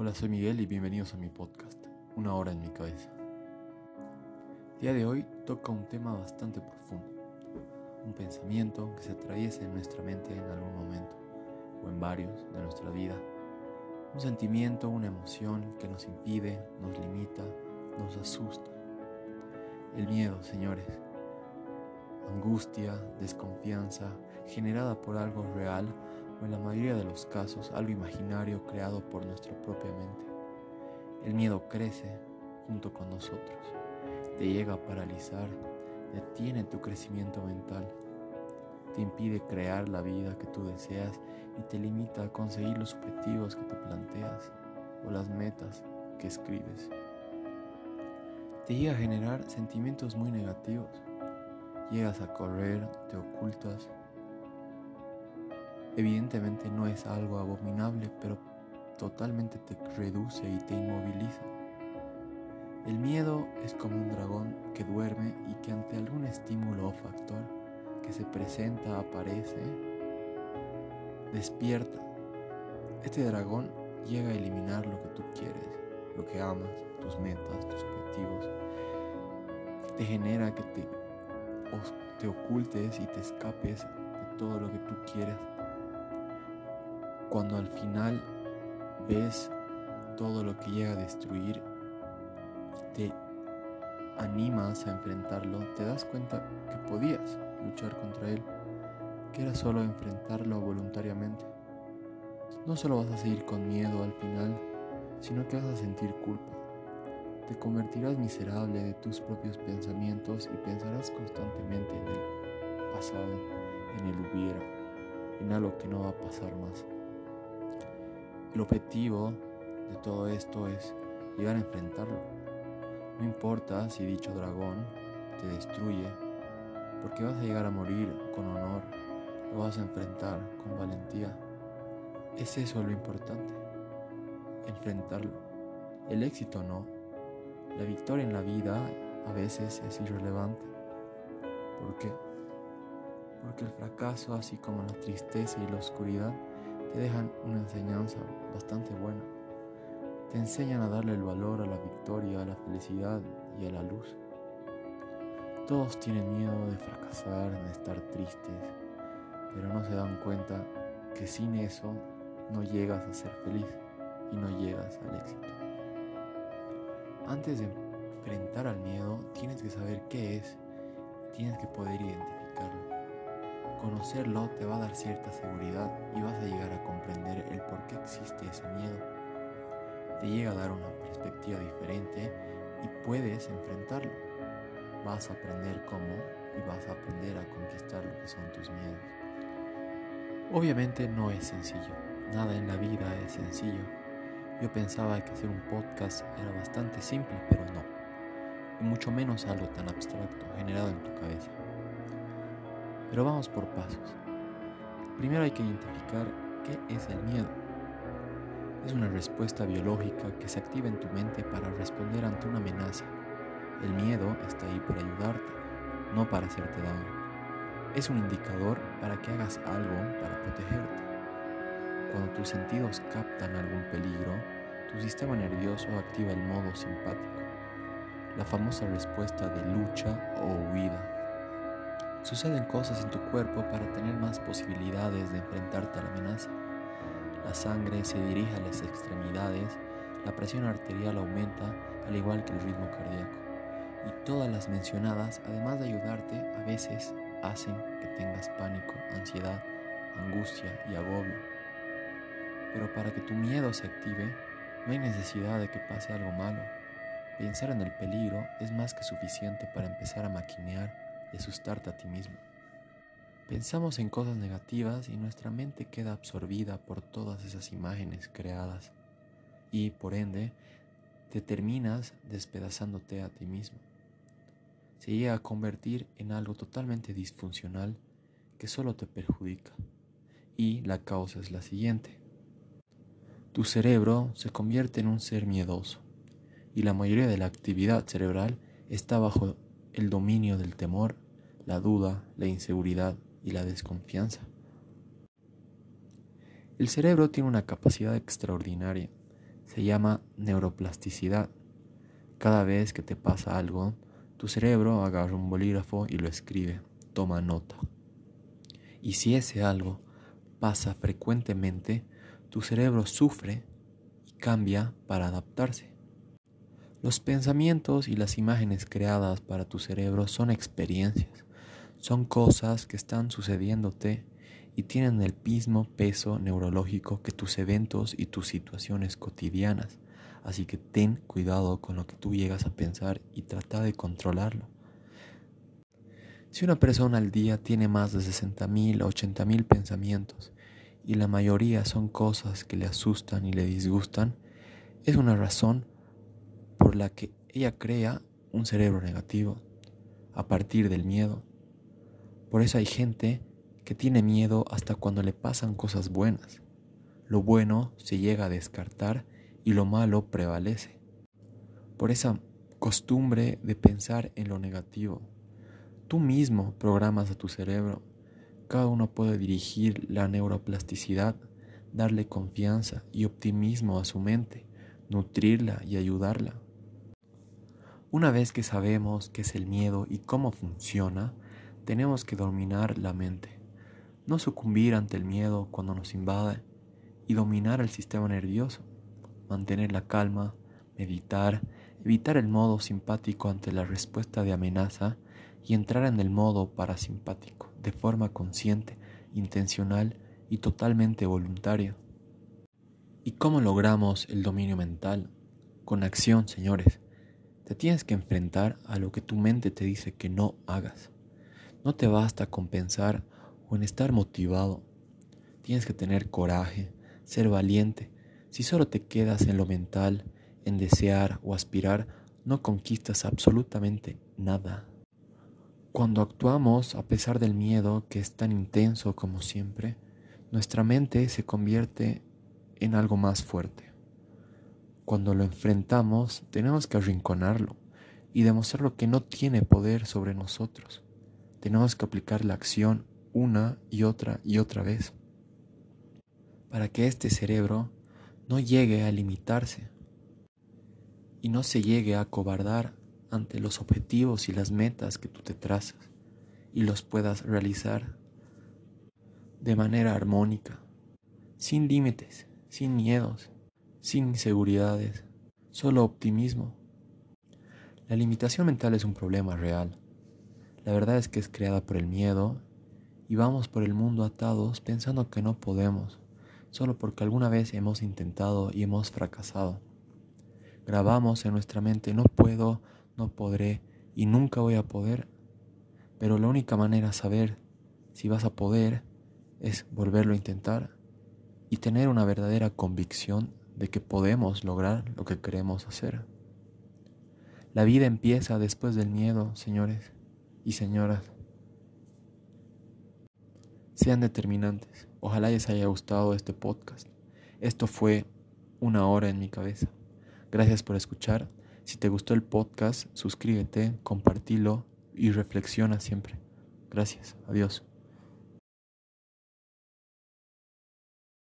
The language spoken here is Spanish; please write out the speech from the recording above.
Hola, soy Miguel y bienvenidos a mi podcast, Una hora en mi cabeza. El día de hoy toca un tema bastante profundo, un pensamiento que se atraviesa en nuestra mente en algún momento, o en varios de nuestra vida, un sentimiento, una emoción que nos impide, nos limita, nos asusta. El miedo, señores, angustia, desconfianza, generada por algo real en la mayoría de los casos algo imaginario creado por nuestra propia mente. El miedo crece junto con nosotros, te llega a paralizar, detiene tu crecimiento mental, te impide crear la vida que tú deseas y te limita a conseguir los objetivos que te planteas o las metas que escribes. Te llega a generar sentimientos muy negativos. Llegas a correr, te ocultas, Evidentemente no es algo abominable, pero totalmente te reduce y te inmoviliza. El miedo es como un dragón que duerme y que ante algún estímulo o factor que se presenta, aparece, despierta. Este dragón llega a eliminar lo que tú quieres, lo que amas, tus metas, tus objetivos. Te genera que te, te ocultes y te escapes de todo lo que tú quieres cuando al final ves todo lo que llega a destruir y te animas a enfrentarlo, te das cuenta que podías luchar contra él, que era solo enfrentarlo voluntariamente. No solo vas a seguir con miedo al final, sino que vas a sentir culpa. Te convertirás miserable de tus propios pensamientos y pensarás constantemente en el pasado, en el hubiera, en algo que no va a pasar más. El objetivo de todo esto es llegar a enfrentarlo. No importa si dicho dragón te destruye, porque vas a llegar a morir con honor, lo vas a enfrentar con valentía. Es eso lo importante, enfrentarlo. El éxito no. La victoria en la vida a veces es irrelevante. ¿Por qué? Porque el fracaso, así como la tristeza y la oscuridad, te dejan una enseñanza bastante buena. Te enseñan a darle el valor a la victoria, a la felicidad y a la luz. Todos tienen miedo de fracasar, de estar tristes, pero no se dan cuenta que sin eso no llegas a ser feliz y no llegas al éxito. Antes de enfrentar al miedo, tienes que saber qué es, tienes que poder identificarlo. Conocerlo te va a dar cierta seguridad y vas a llegar a comprender el por qué existe ese miedo. Te llega a dar una perspectiva diferente y puedes enfrentarlo. Vas a aprender cómo y vas a aprender a conquistar lo que son tus miedos. Obviamente no es sencillo, nada en la vida es sencillo. Yo pensaba que hacer un podcast era bastante simple, pero no. Y mucho menos algo tan abstracto generado en tu cabeza. Pero vamos por pasos. Primero hay que identificar qué es el miedo. Es una respuesta biológica que se activa en tu mente para responder ante una amenaza. El miedo está ahí para ayudarte, no para hacerte daño. Es un indicador para que hagas algo para protegerte. Cuando tus sentidos captan algún peligro, tu sistema nervioso activa el modo simpático, la famosa respuesta de lucha o huida. Suceden cosas en tu cuerpo para tener más posibilidades de enfrentarte a la amenaza. La sangre se dirige a las extremidades, la presión arterial aumenta al igual que el ritmo cardíaco. Y todas las mencionadas, además de ayudarte, a veces hacen que tengas pánico, ansiedad, angustia y agobio. Pero para que tu miedo se active, no hay necesidad de que pase algo malo. Pensar en el peligro es más que suficiente para empezar a maquinear y asustarte a ti mismo. Pensamos en cosas negativas y nuestra mente queda absorbida por todas esas imágenes creadas y, por ende, te terminas despedazándote a ti mismo. Se llega a convertir en algo totalmente disfuncional que solo te perjudica. Y la causa es la siguiente. Tu cerebro se convierte en un ser miedoso y la mayoría de la actividad cerebral está bajo el dominio del temor, la duda, la inseguridad y la desconfianza. El cerebro tiene una capacidad extraordinaria. se llama neuroplasticidad. Cada vez que te pasa algo, tu cerebro agarra un bolígrafo y lo escribe, toma nota. Y si ese algo pasa frecuentemente, tu cerebro sufre y cambia para adaptarse. Los pensamientos y las imágenes creadas para tu cerebro son experiencias, son cosas que están sucediéndote y tienen el mismo peso neurológico que tus eventos y tus situaciones cotidianas. Así que ten cuidado con lo que tú llegas a pensar y trata de controlarlo. Si una persona al día tiene más de 60.000 o 80.000 pensamientos y la mayoría son cosas que le asustan y le disgustan, es una razón por la que ella crea un cerebro negativo a partir del miedo. Por eso hay gente que tiene miedo hasta cuando le pasan cosas buenas. Lo bueno se llega a descartar y lo malo prevalece. Por esa costumbre de pensar en lo negativo. Tú mismo programas a tu cerebro. Cada uno puede dirigir la neuroplasticidad, darle confianza y optimismo a su mente, nutrirla y ayudarla. Una vez que sabemos qué es el miedo y cómo funciona, tenemos que dominar la mente no sucumbir ante el miedo cuando nos invade y dominar el sistema nervioso, mantener la calma, meditar, evitar el modo simpático ante la respuesta de amenaza y entrar en el modo parasimpático de forma consciente, intencional y totalmente voluntaria. ¿Y cómo logramos el dominio mental? Con acción, señores. Te tienes que enfrentar a lo que tu mente te dice que no hagas. No te basta con pensar o en estar motivado. Tienes que tener coraje, ser valiente. Si solo te quedas en lo mental, en desear o aspirar, no conquistas absolutamente nada. Cuando actuamos a pesar del miedo que es tan intenso como siempre, nuestra mente se convierte en algo más fuerte. Cuando lo enfrentamos, tenemos que arrinconarlo y demostrarlo que no tiene poder sobre nosotros. Tenemos que aplicar la acción una y otra y otra vez, para que este cerebro no llegue a limitarse y no se llegue a cobardar ante los objetivos y las metas que tú te trazas y los puedas realizar de manera armónica, sin límites, sin miedos, sin inseguridades, solo optimismo. La limitación mental es un problema real. La verdad es que es creada por el miedo y vamos por el mundo atados pensando que no podemos, solo porque alguna vez hemos intentado y hemos fracasado. Grabamos en nuestra mente no puedo, no podré y nunca voy a poder, pero la única manera de saber si vas a poder es volverlo a intentar y tener una verdadera convicción de que podemos lograr lo que queremos hacer. La vida empieza después del miedo, señores y señoras sean determinantes. Ojalá les haya gustado este podcast. Esto fue una hora en mi cabeza. Gracias por escuchar. Si te gustó el podcast, suscríbete, compartilo y reflexiona siempre. Gracias. Adiós.